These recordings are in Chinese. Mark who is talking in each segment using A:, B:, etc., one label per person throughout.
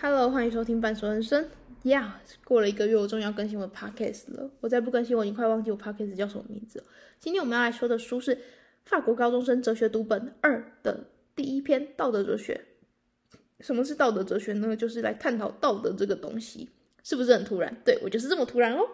A: Hello，欢迎收听半熟人生。呀，过了一个月，我终于要更新我的 podcast 了。我再不更新，我已经快忘记我 podcast 叫什么名字了。今天我们要来说的书是《法国高中生哲学读本二》的第一篇《道德哲学》。什么是道德哲学呢？就是来探讨道德这个东西，是不是很突然？对我就是这么突然哦。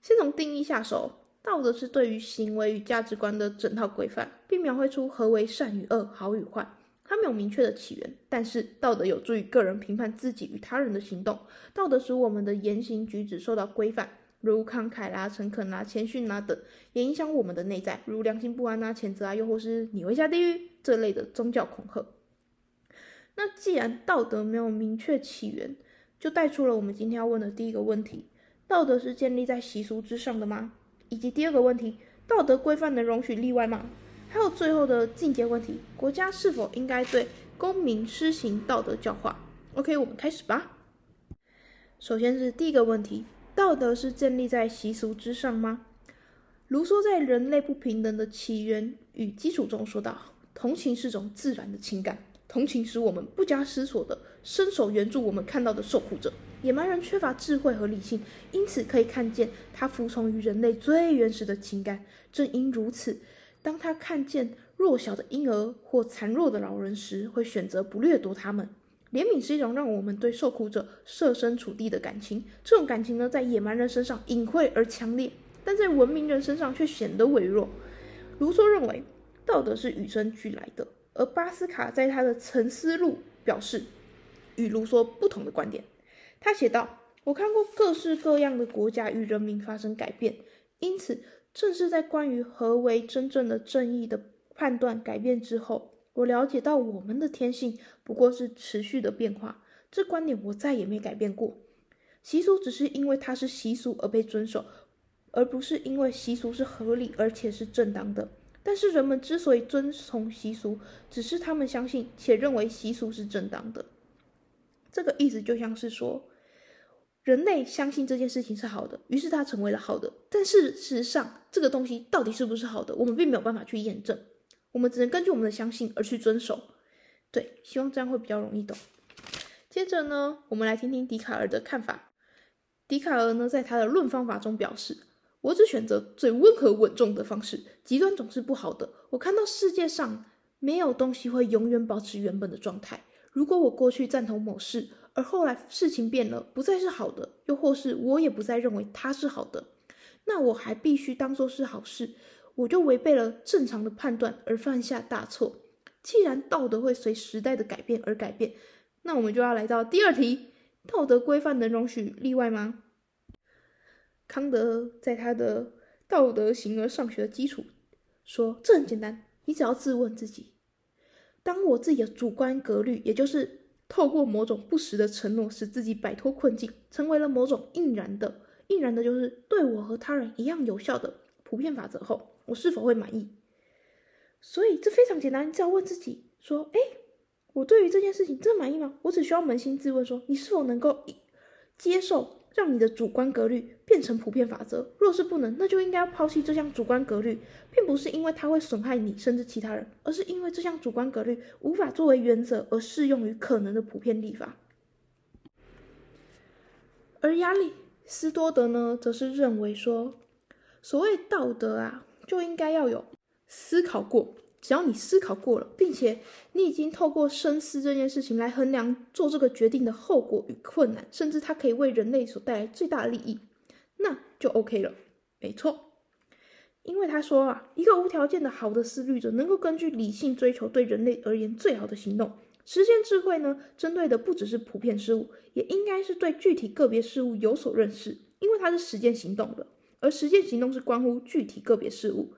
A: 先从定义下手，道德是对于行为与价值观的整套规范，并描绘出何为善与恶、好与坏。它没有明确的起源，但是道德有助于个人评判自己与他人的行动。道德使我们的言行举止受到规范，如慷慨啦、诚恳啦、谦逊啦等，也影响我们的内在，如良心不安啊、谴责啊，又或是你会下地狱这类的宗教恐吓。那既然道德没有明确起源，就带出了我们今天要问的第一个问题：道德是建立在习俗之上的吗？以及第二个问题：道德规范能容许例外吗？还有最后的进阶问题：国家是否应该对公民施行道德教化？OK，我们开始吧。首先是第一个问题：道德是建立在习俗之上吗？卢梭在《人类不平等的起源与基础》中说道：“同情是种自然的情感，同情使我们不加思索的伸手援助我们看到的受苦者。野蛮人缺乏智慧和理性，因此可以看见他服从于人类最原始的情感。正因如此。”当他看见弱小的婴儿或残弱的老人时，会选择不掠夺他们。怜悯是一种让我们对受苦者设身处地的感情。这种感情呢，在野蛮人身上隐晦而强烈，但在文明人身上却显得微弱。卢梭认为道德是与生俱来的，而巴斯卡在他的《沉思录》表示与卢梭不同的观点。他写道：“我看过各式各样的国家与人民发生改变，因此。”正是在关于何为真正的正义的判断改变之后，我了解到我们的天性不过是持续的变化。这观点我再也没改变过。习俗只是因为它是习俗而被遵守，而不是因为习俗是合理而且是正当的。但是人们之所以遵从习俗，只是他们相信且认为习俗是正当的。这个意思就像是说。人类相信这件事情是好的，于是它成为了好的。但事实上，这个东西到底是不是好的，我们并没有办法去验证。我们只能根据我们的相信而去遵守。对，希望这样会比较容易懂。接着呢，我们来听听笛卡尔的看法。笛卡尔呢，在他的论方法中表示：“我只选择最温和稳重的方式，极端总是不好的。我看到世界上没有东西会永远保持原本的状态。如果我过去赞同某事，而后来事情变了，不再是好的，又或是我也不再认为它是好的，那我还必须当做是好事，我就违背了正常的判断而犯下大错。既然道德会随时代的改变而改变，那我们就要来到第二题：道德规范能容许例外吗？康德在他的《道德形而上学的基础》说，这很简单，你只要自问自己：当我自己的主观格律，也就是透过某种不实的承诺，使自己摆脱困境，成为了某种应然的、应然的，就是对我和他人一样有效的普遍法则后，我是否会满意？所以这非常简单，你只要问自己说：“哎，我对于这件事情真的满意吗？”我只需要扪心自问说：“你是否能够接受？”让你的主观格律变成普遍法则。若是不能，那就应该要抛弃这项主观格律，并不是因为它会损害你甚至其他人，而是因为这项主观格律无法作为原则而适用于可能的普遍立法。而亚里斯多德呢，则是认为说，所谓道德啊，就应该要有思考过。只要你思考过了，并且你已经透过深思这件事情来衡量做这个决定的后果与困难，甚至它可以为人类所带来最大的利益，那就 OK 了。没错，因为他说啊，一个无条件的好的思虑者能够根据理性追求对人类而言最好的行动。实现智慧呢，针对的不只是普遍事物，也应该是对具体个别事物有所认识，因为它是实践行动的，而实践行动是关乎具体个别事物。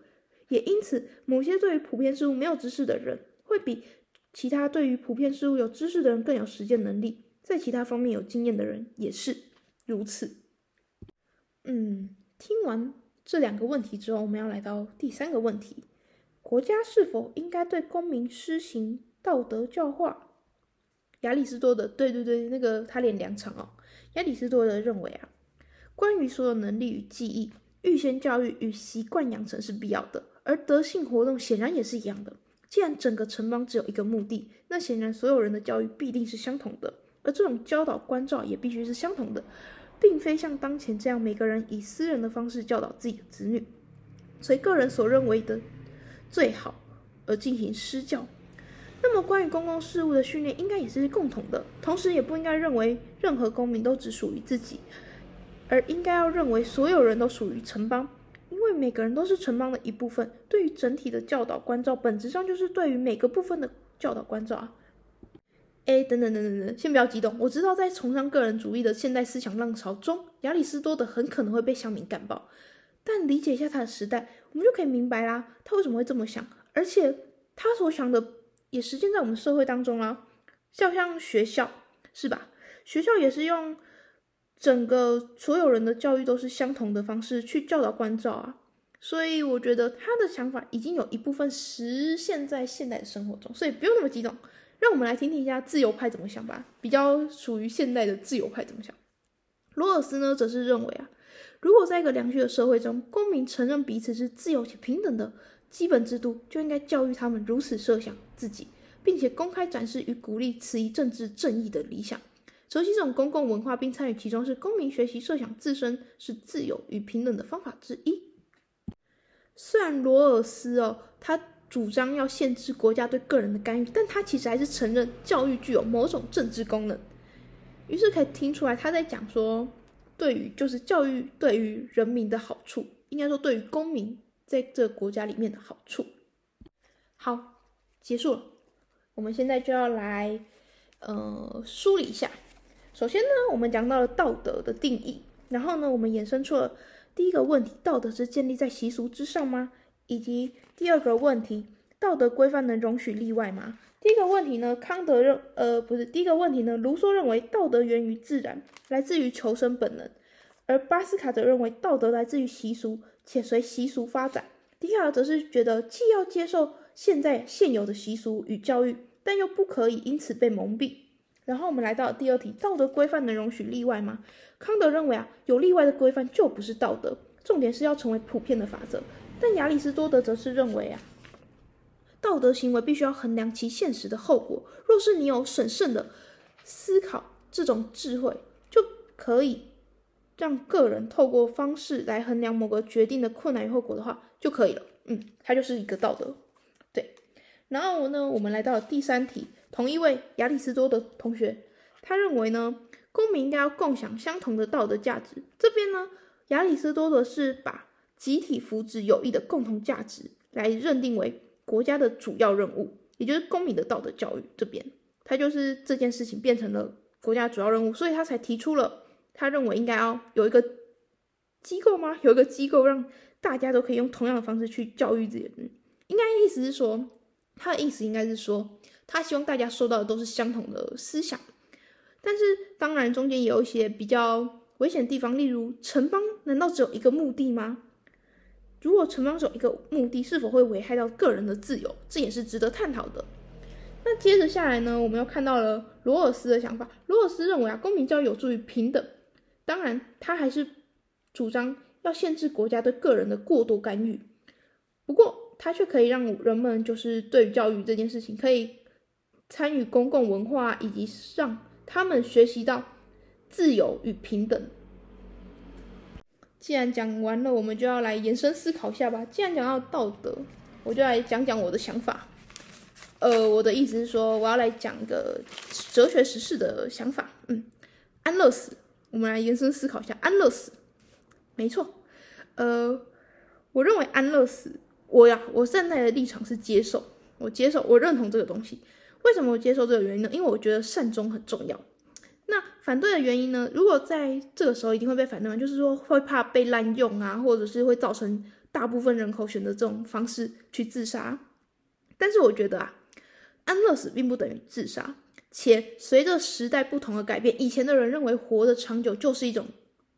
A: 也因此，某些对于普遍事物没有知识的人，会比其他对于普遍事物有知识的人更有实践能力。在其他方面有经验的人也是如此。嗯，听完这两个问题之后，我们要来到第三个问题：国家是否应该对公民施行道德教化？亚里士多德，对对对，那个他连两场哦。亚里士多德认为啊，关于所有能力与记忆，预先教育与习惯养成是必要的。而德性活动显然也是一样的。既然整个城邦只有一个目的，那显然所有人的教育必定是相同的。而这种教导关照也必须是相同的，并非像当前这样每个人以私人的方式教导自己的子女，随个人所认为的最好而进行施教。那么，关于公共事务的训练，应该也是共同的。同时，也不应该认为任何公民都只属于自己，而应该要认为所有人都属于城邦，因为每个人都是城邦的一部分。对于整体的教导关照，本质上就是对于每个部分的教导关照啊。哎，等等等等等，先不要激动。我知道，在崇尚个人主义的现代思想浪潮中，亚里士多德很可能会被乡民干爆。但理解一下他的时代，我们就可以明白啦，他为什么会这么想，而且他所想的。也实践在我们社会当中啊，就像学校是吧？学校也是用整个所有人的教育都是相同的方式去教导关照啊，所以我觉得他的想法已经有一部分实现在现代的生活中，所以不用那么激动。让我们来听听一下自由派怎么想吧，比较属于现代的自由派怎么想。罗尔斯呢，则是认为啊，如果在一个良序的社会中，公民承认彼此是自由且平等的。基本制度就应该教育他们如此设想自己，并且公开展示与鼓励此一政治正义的理想。熟悉这种公共文化并参与其中，是公民学习设想自身是自由与平等的方法之一。虽然罗尔斯哦，他主张要限制国家对个人的干预，但他其实还是承认教育具有某种政治功能。于是可以听出来，他在讲说，对于就是教育对于人民的好处，应该说对于公民。在这个国家里面的好处，好，结束了。我们现在就要来，呃，梳理一下。首先呢，我们讲到了道德的定义，然后呢，我们衍生出了第一个问题：道德是建立在习俗之上吗？以及第二个问题：道德规范能容许例外吗？第一个问题呢，康德认，呃，不是，第一个问题呢，卢梭认为道德源于自然，来自于求生本能，而巴斯卡则认为道德来自于习俗。且随习俗发展。迪卡尔则是觉得，既要接受现在现有的习俗与教育，但又不可以因此被蒙蔽。然后我们来到第二题：道德规范能容许例外吗？康德认为啊，有例外的规范就不是道德，重点是要成为普遍的法则。但亚里士多德则是认为啊，道德行为必须要衡量其现实的后果。若是你有审慎的思考这种智慧，就可以。让个人透过方式来衡量某个决定的困难与后果的话就可以了。嗯，它就是一个道德。对。然后呢，我们来到了第三题，同一位亚里士多德同学，他认为呢，公民应该要共享相同的道德价值。这边呢，亚里士多德是把集体福祉有益的共同价值来认定为国家的主要任务，也就是公民的道德教育。这边，他就是这件事情变成了国家主要任务，所以他才提出了。他认为应该要有一个机构吗？有一个机构让大家都可以用同样的方式去教育自己的人。应该意思是说，他的意思应该是说，他希望大家受到的都是相同的思想。但是当然中间也有一些比较危险的地方，例如城邦难道只有一个目的吗？如果城邦只有一个目的，是否会危害到个人的自由？这也是值得探讨的。那接着下来呢，我们又看到了罗尔斯的想法。罗尔斯认为啊，公民教育有助于平等。当然，他还是主张要限制国家对个人的过多干预。不过，他却可以让人们就是对于教育这件事情，可以参与公共文化，以及让他们学习到自由与平等。既然讲完了，我们就要来延伸思考一下吧。既然讲到道德，我就来讲讲我的想法。呃，我的意思是说，我要来讲一个哲学实事的想法。嗯，安乐死。我们来延伸思考一下安乐死，没错，呃，我认为安乐死，我呀，我站在的立场是接受，我接受，我认同这个东西。为什么我接受这个原因呢？因为我觉得善终很重要。那反对的原因呢？如果在这个时候一定会被反对，就是说会怕被滥用啊，或者是会造成大部分人口选择这种方式去自杀。但是我觉得啊，安乐死并不等于自杀。且随着时代不同的改变，以前的人认为活得长久就是一种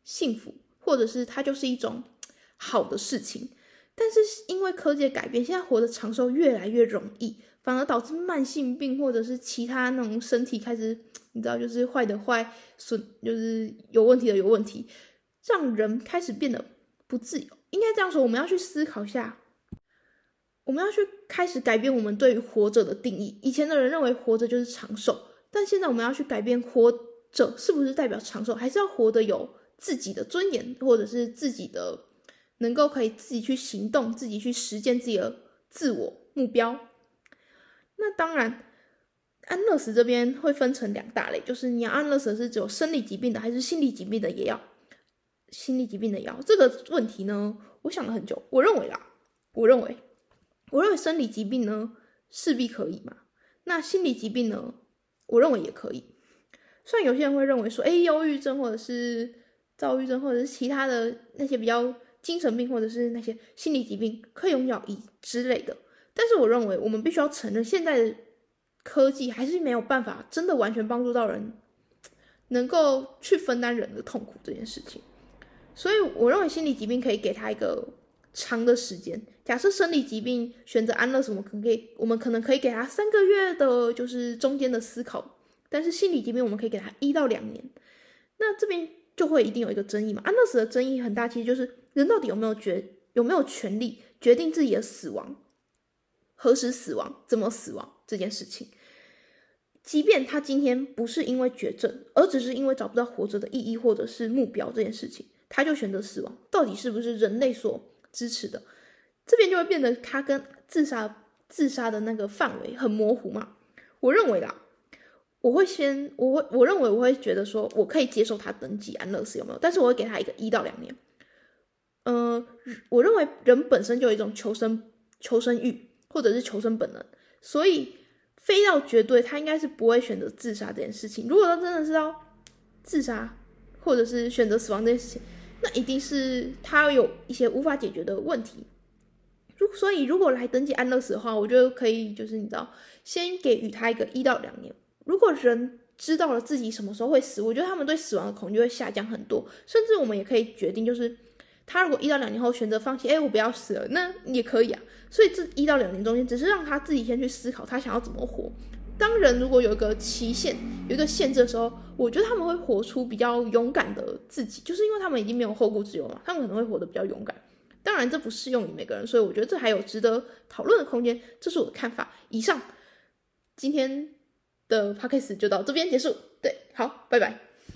A: 幸福，或者是它就是一种好的事情。但是因为科技的改变，现在活得长寿越来越容易，反而导致慢性病或者是其他那种身体开始，你知道，就是坏的坏，损就是有问题的有问题，让人开始变得不自由。应该这样说，我们要去思考一下，我们要去开始改变我们对于活着的定义。以前的人认为活着就是长寿。但现在我们要去改变活着是不是代表长寿，还是要活得有自己的尊严，或者是自己的能够可以自己去行动，自己去实践自己的自我目标。那当然，安乐死这边会分成两大类，就是你要安乐死是只有生理疾病的，还是心理疾病的也要？心理疾病的药这个问题呢，我想了很久。我认为啦，我认为，我认为生理疾病呢势必可以嘛。那心理疾病呢，我认为也可以。虽然有些人会认为说，哎，忧郁症或者是躁郁症或者是其他的那些比较精神病或者是那些心理疾病可以用药医之类的，但是我认为我们必须要承认，现在的科技还是没有办法真的完全帮助到人，能够去分担人的痛苦这件事情。所以我认为心理疾病可以给他一个长的时间。假设生理疾病选择安乐死，我们可以，我们可能可以给他三个月的，就是中间的思考。但是心理疾病我们可以给他一到两年。那这边就会一定有一个争议嘛？安乐死的争议很大，其实就是人到底有没有决有没有权利决定自己的死亡，何时死亡，怎么死亡这件事情。即便他今天不是因为绝症，而只是因为找不到活着的意义或者是目标这件事情。他就选择死亡，到底是不是人类所支持的？这边就会变得他跟自杀自杀的那个范围很模糊嘛？我认为啦，我会先，我会我认为我会觉得说，我可以接受他登记安乐死有没有？但是我会给他一个一到两年。嗯，我认为人本身就有一种求生求生欲或者是求生本能，所以非要绝对，他应该是不会选择自杀这件事情。如果他真的是要自杀，或者是选择死亡这件事情。那一定是他有一些无法解决的问题，如所以如果来登记安乐死的话，我觉得可以，就是你知道，先给予他一个一到两年。如果人知道了自己什么时候会死，我觉得他们对死亡的恐惧会下降很多。甚至我们也可以决定，就是他如果一到两年后选择放弃，哎，我不要死了，那也可以啊。所以这一到两年中间，只是让他自己先去思考他想要怎么活。当人如果有一个期限、有一个限制的时候，我觉得他们会活出比较勇敢的自己，就是因为他们已经没有后顾之忧嘛，他们可能会活得比较勇敢。当然，这不适用于每个人，所以我觉得这还有值得讨论的空间。这是我的看法。以上，今天的 podcast 就到这边结束。对，好，拜拜。